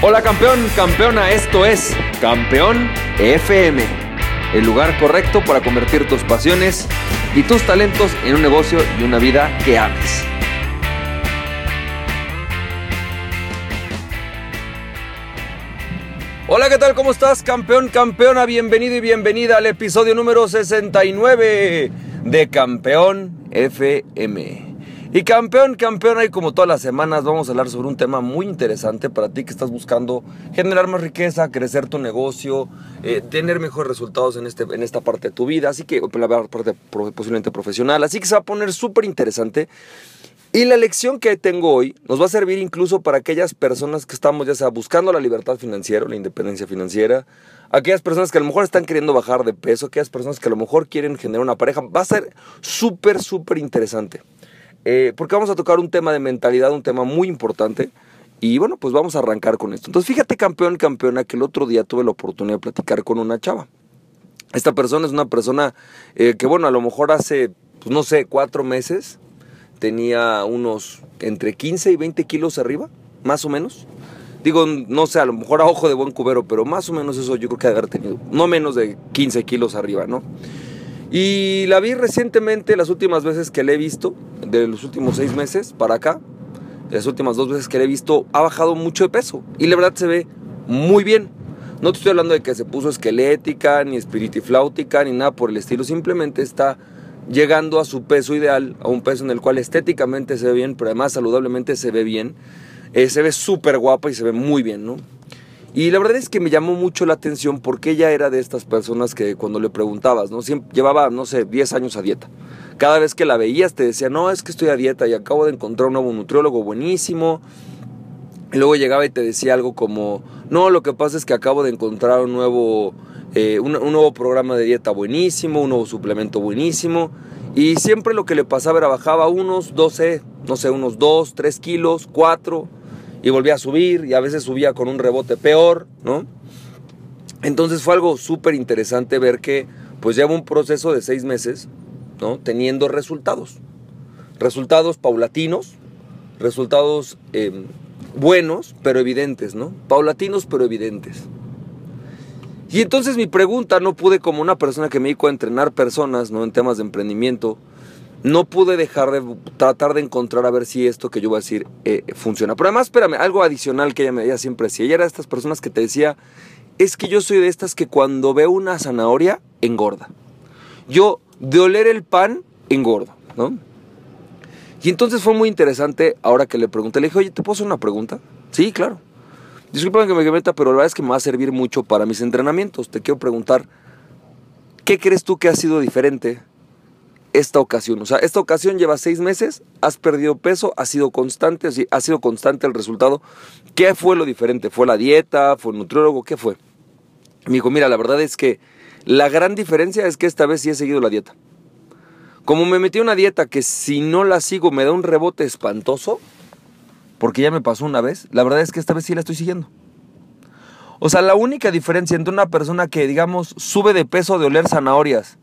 Hola campeón, campeona, esto es Campeón FM, el lugar correcto para convertir tus pasiones y tus talentos en un negocio y una vida que ames. Hola, ¿qué tal? ¿Cómo estás, campeón, campeona? Bienvenido y bienvenida al episodio número 69 de Campeón FM. Y campeón, campeón, ahí como todas las semanas vamos a hablar sobre un tema muy interesante para ti que estás buscando generar más riqueza, crecer tu negocio, eh, tener mejores resultados en, este, en esta parte de tu vida, así que la parte posiblemente profesional, así que se va a poner súper interesante. Y la lección que tengo hoy nos va a servir incluso para aquellas personas que estamos ya sea buscando la libertad financiera, la independencia financiera, aquellas personas que a lo mejor están queriendo bajar de peso, aquellas personas que a lo mejor quieren generar una pareja, va a ser súper, súper interesante. Eh, porque vamos a tocar un tema de mentalidad, un tema muy importante. Y bueno, pues vamos a arrancar con esto. Entonces, fíjate, campeón, campeona, que el otro día tuve la oportunidad de platicar con una chava. Esta persona es una persona eh, que, bueno, a lo mejor hace, pues no sé, cuatro meses tenía unos entre 15 y 20 kilos arriba, más o menos. Digo, no sé, a lo mejor a ojo de buen cubero, pero más o menos eso yo creo que haber tenido, no menos de 15 kilos arriba, ¿no? Y la vi recientemente, las últimas veces que le he visto, de los últimos seis meses para acá, las últimas dos veces que le he visto, ha bajado mucho de peso. Y la verdad se ve muy bien. No te estoy hablando de que se puso esquelética, ni espiritifláutica, ni nada por el estilo. Simplemente está llegando a su peso ideal, a un peso en el cual estéticamente se ve bien, pero además saludablemente se ve bien. Eh, se ve súper guapa y se ve muy bien, ¿no? Y la verdad es que me llamó mucho la atención porque ella era de estas personas que cuando le preguntabas, ¿no? Llevaba, no sé, 10 años a dieta. Cada vez que la veías te decía, no, es que estoy a dieta y acabo de encontrar un nuevo nutriólogo buenísimo. Luego llegaba y te decía algo como, no, lo que pasa es que acabo de encontrar un nuevo, eh, un, un nuevo programa de dieta buenísimo, un nuevo suplemento buenísimo. Y siempre lo que le pasaba era bajaba unos 12, no sé, unos 2, 3 kilos, 4 y volvía a subir y a veces subía con un rebote peor, ¿no? Entonces fue algo súper interesante ver que pues lleva un proceso de seis meses, ¿no? Teniendo resultados. Resultados paulatinos, resultados em, buenos, pero evidentes, ¿no? Paulatinos, pero evidentes. Y entonces mi pregunta, no pude como una persona que me dedico a entrenar personas, ¿no? En temas de emprendimiento, no pude dejar de tratar de encontrar a ver si esto que yo voy a decir eh, funciona. Pero además, espérame, algo adicional que ella me ella siempre decía. Ella era de estas personas que te decía, es que yo soy de estas que cuando veo una zanahoria, engorda. Yo, de oler el pan, engordo, ¿no? Y entonces fue muy interesante, ahora que le pregunté, le dije, oye, ¿te puedo hacer una pregunta? Sí, claro. Disculpa que me meta, pero la verdad es que me va a servir mucho para mis entrenamientos. Te quiero preguntar, ¿qué crees tú que ha sido diferente esta ocasión. O sea, esta ocasión lleva seis meses, has perdido peso, ha sido constante, ha sido constante el resultado. ¿Qué fue lo diferente? ¿Fue la dieta? ¿Fue el nutriólogo? ¿Qué fue? Me dijo, mira, la verdad es que la gran diferencia es que esta vez sí he seguido la dieta. Como me metí una dieta que si no la sigo me da un rebote espantoso, porque ya me pasó una vez, la verdad es que esta vez sí la estoy siguiendo. O sea, la única diferencia entre una persona que, digamos, sube de peso de oler zanahorias,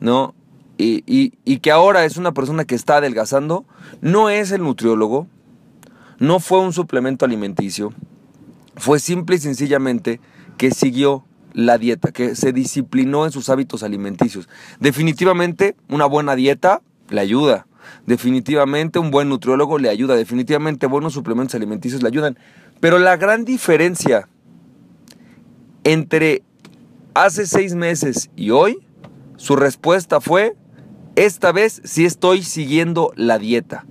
¿no? Y, que ahora es una persona que está adelgazando, no es el nutriólogo, no fue un suplemento alimenticio, fue simple y sencillamente que siguió la dieta, que se disciplinó en sus hábitos alimenticios. Definitivamente una buena dieta le ayuda, definitivamente un buen nutriólogo le ayuda, definitivamente buenos suplementos alimenticios le ayudan, pero la gran diferencia entre hace seis meses y hoy, su respuesta fue esta vez sí estoy siguiendo la dieta.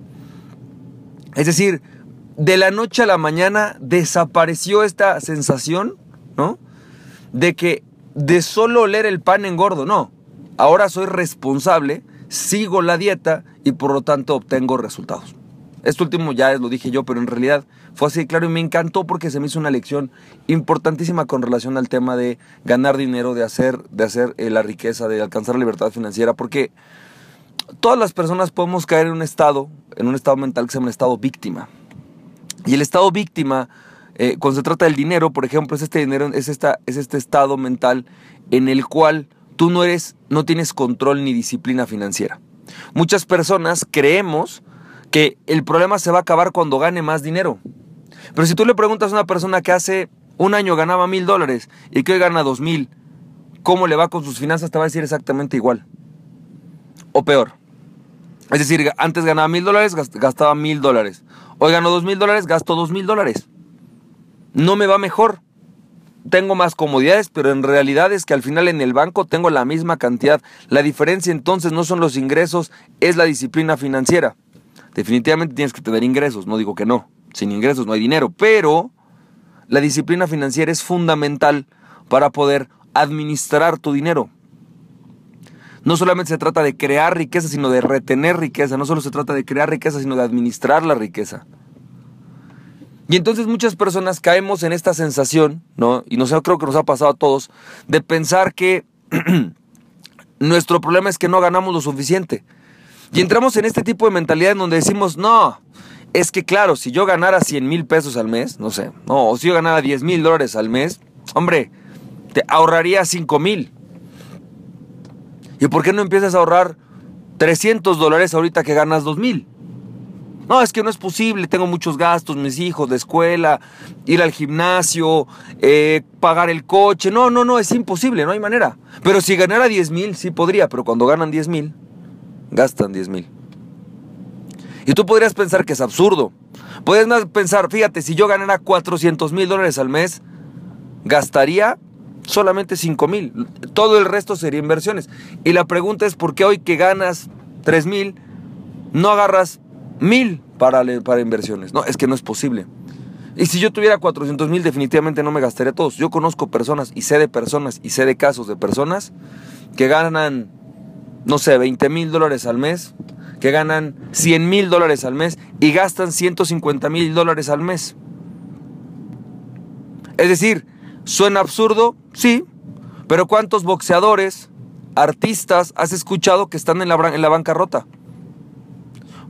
Es decir, de la noche a la mañana desapareció esta sensación, ¿no? De que de solo oler el pan engordo, no. Ahora soy responsable, sigo la dieta y por lo tanto obtengo resultados. Esto último ya lo dije yo, pero en realidad fue así claro y me encantó porque se me hizo una lección importantísima con relación al tema de ganar dinero, de hacer, de hacer eh, la riqueza, de alcanzar la libertad financiera, porque todas las personas podemos caer en un estado, en un estado mental que se llama el estado víctima. Y el estado víctima, eh, cuando se trata del dinero, por ejemplo, es este dinero, es, esta, es este estado mental en el cual tú no eres, no tienes control ni disciplina financiera. Muchas personas creemos que el problema se va a acabar cuando gane más dinero. Pero si tú le preguntas a una persona que hace un año ganaba mil dólares y que hoy gana dos mil, ¿cómo le va con sus finanzas? Te va a decir exactamente igual. O peor. Es decir, antes ganaba mil dólares, gastaba mil dólares. Hoy gano dos mil dólares, gasto dos mil dólares. No me va mejor. Tengo más comodidades, pero en realidad es que al final en el banco tengo la misma cantidad. La diferencia entonces no son los ingresos, es la disciplina financiera. Definitivamente tienes que tener ingresos, no digo que no. Sin ingresos no hay dinero, pero la disciplina financiera es fundamental para poder administrar tu dinero. No solamente se trata de crear riqueza, sino de retener riqueza. No solo se trata de crear riqueza, sino de administrar la riqueza. Y entonces muchas personas caemos en esta sensación, ¿no? Y no sé, creo que nos ha pasado a todos, de pensar que nuestro problema es que no ganamos lo suficiente. Y entramos en este tipo de mentalidad en donde decimos, no, es que claro, si yo ganara 100 mil pesos al mes, no sé, no, o si yo ganara 10 mil dólares al mes, hombre, te ahorraría 5 mil. ¿Y por qué no empiezas a ahorrar 300 dólares ahorita que ganas 2 mil? No, es que no es posible, tengo muchos gastos, mis hijos, de escuela, ir al gimnasio, eh, pagar el coche. No, no, no, es imposible, no hay manera. Pero si ganara 10 mil, sí podría, pero cuando ganan 10 mil, gastan 10 mil. Y tú podrías pensar que es absurdo. Podrías pensar, fíjate, si yo ganara 400 mil dólares al mes, gastaría solamente 5 mil. Todo el resto sería inversiones. Y la pregunta es, ¿por qué hoy que ganas 3 mil, no agarras mil para, para inversiones? No, es que no es posible. Y si yo tuviera 400 mil, definitivamente no me gastaría todos. Yo conozco personas y sé de personas y sé de casos de personas que ganan, no sé, 20 mil dólares al mes que ganan 100 mil dólares al mes y gastan 150 mil dólares al mes. Es decir, ¿suena absurdo? Sí, pero ¿cuántos boxeadores, artistas has escuchado que están en la, en la bancarrota?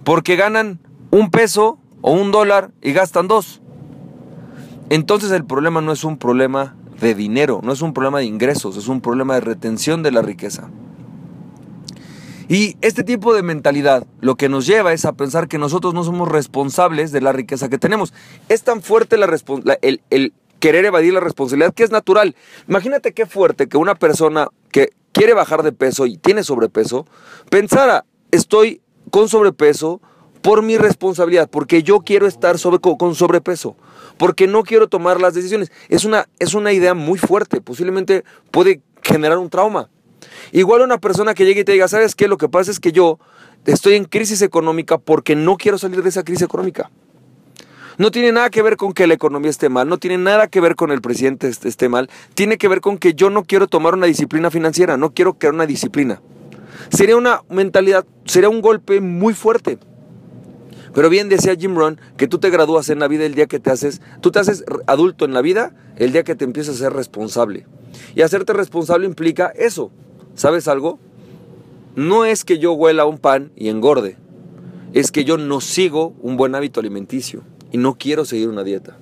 Porque ganan un peso o un dólar y gastan dos. Entonces el problema no es un problema de dinero, no es un problema de ingresos, es un problema de retención de la riqueza. Y este tipo de mentalidad lo que nos lleva es a pensar que nosotros no somos responsables de la riqueza que tenemos. Es tan fuerte la, el, el querer evadir la responsabilidad que es natural. Imagínate qué fuerte que una persona que quiere bajar de peso y tiene sobrepeso, pensara, estoy con sobrepeso por mi responsabilidad, porque yo quiero estar con sobrepeso, porque no quiero tomar las decisiones. Es una, es una idea muy fuerte, posiblemente puede generar un trauma. Igual una persona que llegue y te diga, ¿sabes qué? Lo que pasa es que yo estoy en crisis económica porque no quiero salir de esa crisis económica. No tiene nada que ver con que la economía esté mal, no tiene nada que ver con el presidente esté mal, tiene que ver con que yo no quiero tomar una disciplina financiera, no quiero crear una disciplina. Sería una mentalidad, sería un golpe muy fuerte. Pero bien decía Jim Rohn que tú te gradúas en la vida el día que te haces, tú te haces adulto en la vida el día que te empiezas a ser responsable. Y hacerte responsable implica eso, ¿Sabes algo? No es que yo huela un pan y engorde, es que yo no sigo un buen hábito alimenticio y no quiero seguir una dieta.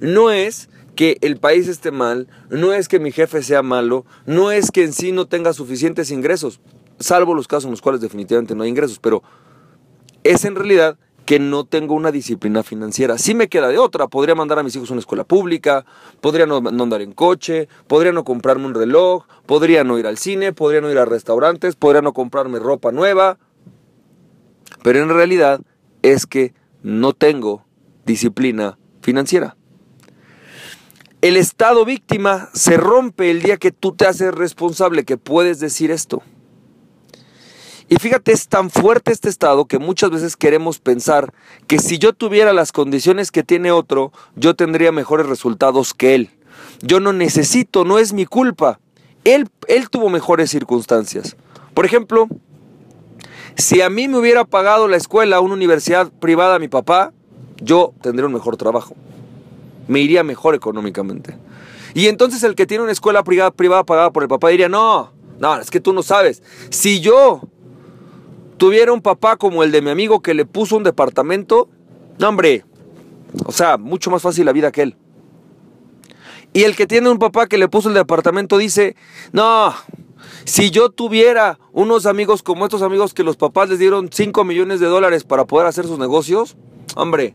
No es que el país esté mal, no es que mi jefe sea malo, no es que en sí no tenga suficientes ingresos, salvo los casos en los cuales definitivamente no hay ingresos, pero es en realidad que no tengo una disciplina financiera. Si me queda de otra, podría mandar a mis hijos a una escuela pública, podría no, andar en coche, podría no comprarme un reloj, podría no ir al cine, podría no ir a restaurantes, podría no comprarme ropa nueva. Pero en realidad es que no tengo disciplina financiera. El estado víctima se rompe el día que tú te haces responsable, que puedes decir esto. Y fíjate, es tan fuerte este estado que muchas veces queremos pensar que si yo tuviera las condiciones que tiene otro, yo tendría mejores resultados que él. Yo no necesito, no es mi culpa. Él, él tuvo mejores circunstancias. Por ejemplo, si a mí me hubiera pagado la escuela, una universidad privada, mi papá, yo tendría un mejor trabajo. Me iría mejor económicamente. Y entonces el que tiene una escuela privada, privada pagada por el papá diría, no, no, es que tú no sabes. Si yo tuviera un papá como el de mi amigo que le puso un departamento, no hombre, o sea, mucho más fácil la vida que él. Y el que tiene un papá que le puso el departamento dice, no, si yo tuviera unos amigos como estos amigos que los papás les dieron 5 millones de dólares para poder hacer sus negocios, hombre,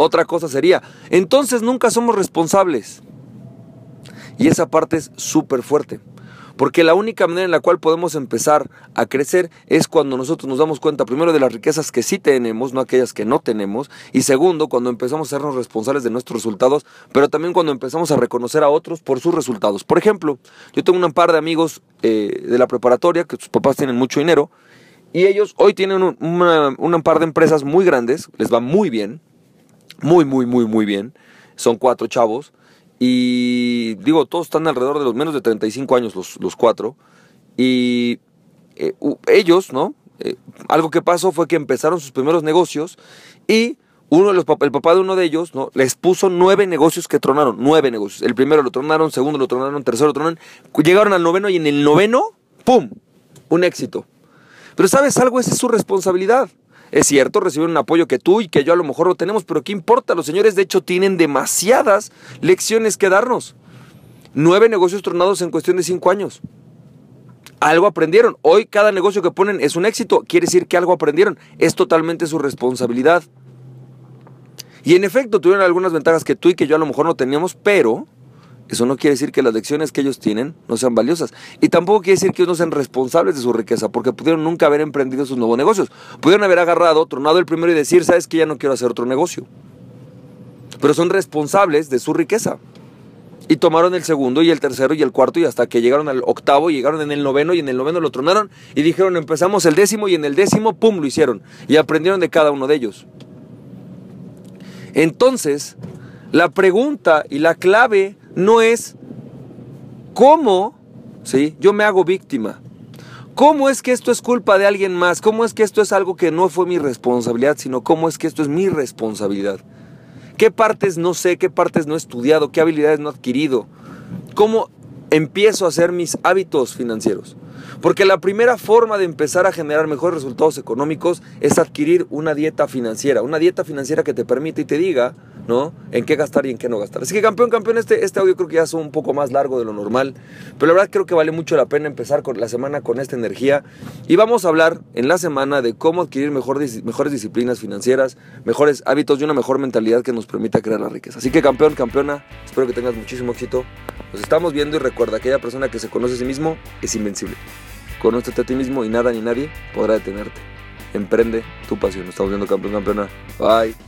Otra cosa sería, entonces nunca somos responsables. Y esa parte es súper fuerte. Porque la única manera en la cual podemos empezar a crecer es cuando nosotros nos damos cuenta, primero, de las riquezas que sí tenemos, no aquellas que no tenemos. Y segundo, cuando empezamos a sernos responsables de nuestros resultados, pero también cuando empezamos a reconocer a otros por sus resultados. Por ejemplo, yo tengo un par de amigos eh, de la preparatoria que sus papás tienen mucho dinero. Y ellos hoy tienen un, un par de empresas muy grandes, les va muy bien, muy, muy, muy, muy bien. Son cuatro chavos. Y digo, todos están alrededor de los menos de 35 años, los, los cuatro. Y eh, ellos, ¿no? Eh, algo que pasó fue que empezaron sus primeros negocios y uno de los, el papá de uno de ellos, ¿no? Les puso nueve negocios que tronaron, nueve negocios. El primero lo tronaron, segundo lo tronaron, tercero lo tronaron. Llegaron al noveno y en el noveno, ¡pum! Un éxito. Pero ¿sabes algo? Esa es su responsabilidad. Es cierto, recibieron un apoyo que tú y que yo a lo mejor no tenemos, pero ¿qué importa? Los señores de hecho tienen demasiadas lecciones que darnos. Nueve negocios tronados en cuestión de cinco años. Algo aprendieron. Hoy cada negocio que ponen es un éxito. Quiere decir que algo aprendieron. Es totalmente su responsabilidad. Y en efecto tuvieron algunas ventajas que tú y que yo a lo mejor no teníamos, pero eso no quiere decir que las lecciones que ellos tienen no sean valiosas. Y tampoco quiere decir que ellos no sean responsables de su riqueza, porque pudieron nunca haber emprendido sus nuevos negocios. Pudieron haber agarrado, tronado el primero y decir, sabes que ya no quiero hacer otro negocio. Pero son responsables de su riqueza. Y tomaron el segundo y el tercero y el cuarto y hasta que llegaron al octavo, llegaron en el noveno y en el noveno lo tronaron y dijeron empezamos el décimo y en el décimo, ¡pum!, lo hicieron. Y aprendieron de cada uno de ellos. Entonces, la pregunta y la clave no es cómo, ¿sí? Yo me hago víctima. ¿Cómo es que esto es culpa de alguien más? ¿Cómo es que esto es algo que no fue mi responsabilidad, sino cómo es que esto es mi responsabilidad? ¿Qué partes no sé? ¿Qué partes no he estudiado? ¿Qué habilidades no he adquirido? ¿Cómo empiezo a hacer mis hábitos financieros? Porque la primera forma de empezar a generar mejores resultados económicos es adquirir una dieta financiera, una dieta financiera que te permite y te diga, ¿no? En qué gastar y en qué no gastar. Así que campeón, campeón, este, este audio creo que ya es un poco más largo de lo normal, pero la verdad creo que vale mucho la pena empezar con la semana con esta energía y vamos a hablar en la semana de cómo adquirir mejores disciplinas financieras, mejores hábitos y una mejor mentalidad que nos permita crear la riqueza. Así que campeón, campeona, espero que tengas muchísimo éxito. Nos estamos viendo y recuerda, aquella persona que se conoce a sí mismo es invencible. Conócete a ti mismo y nada ni nadie podrá detenerte. Emprende tu pasión. Estamos viendo campeón, campeona. Bye.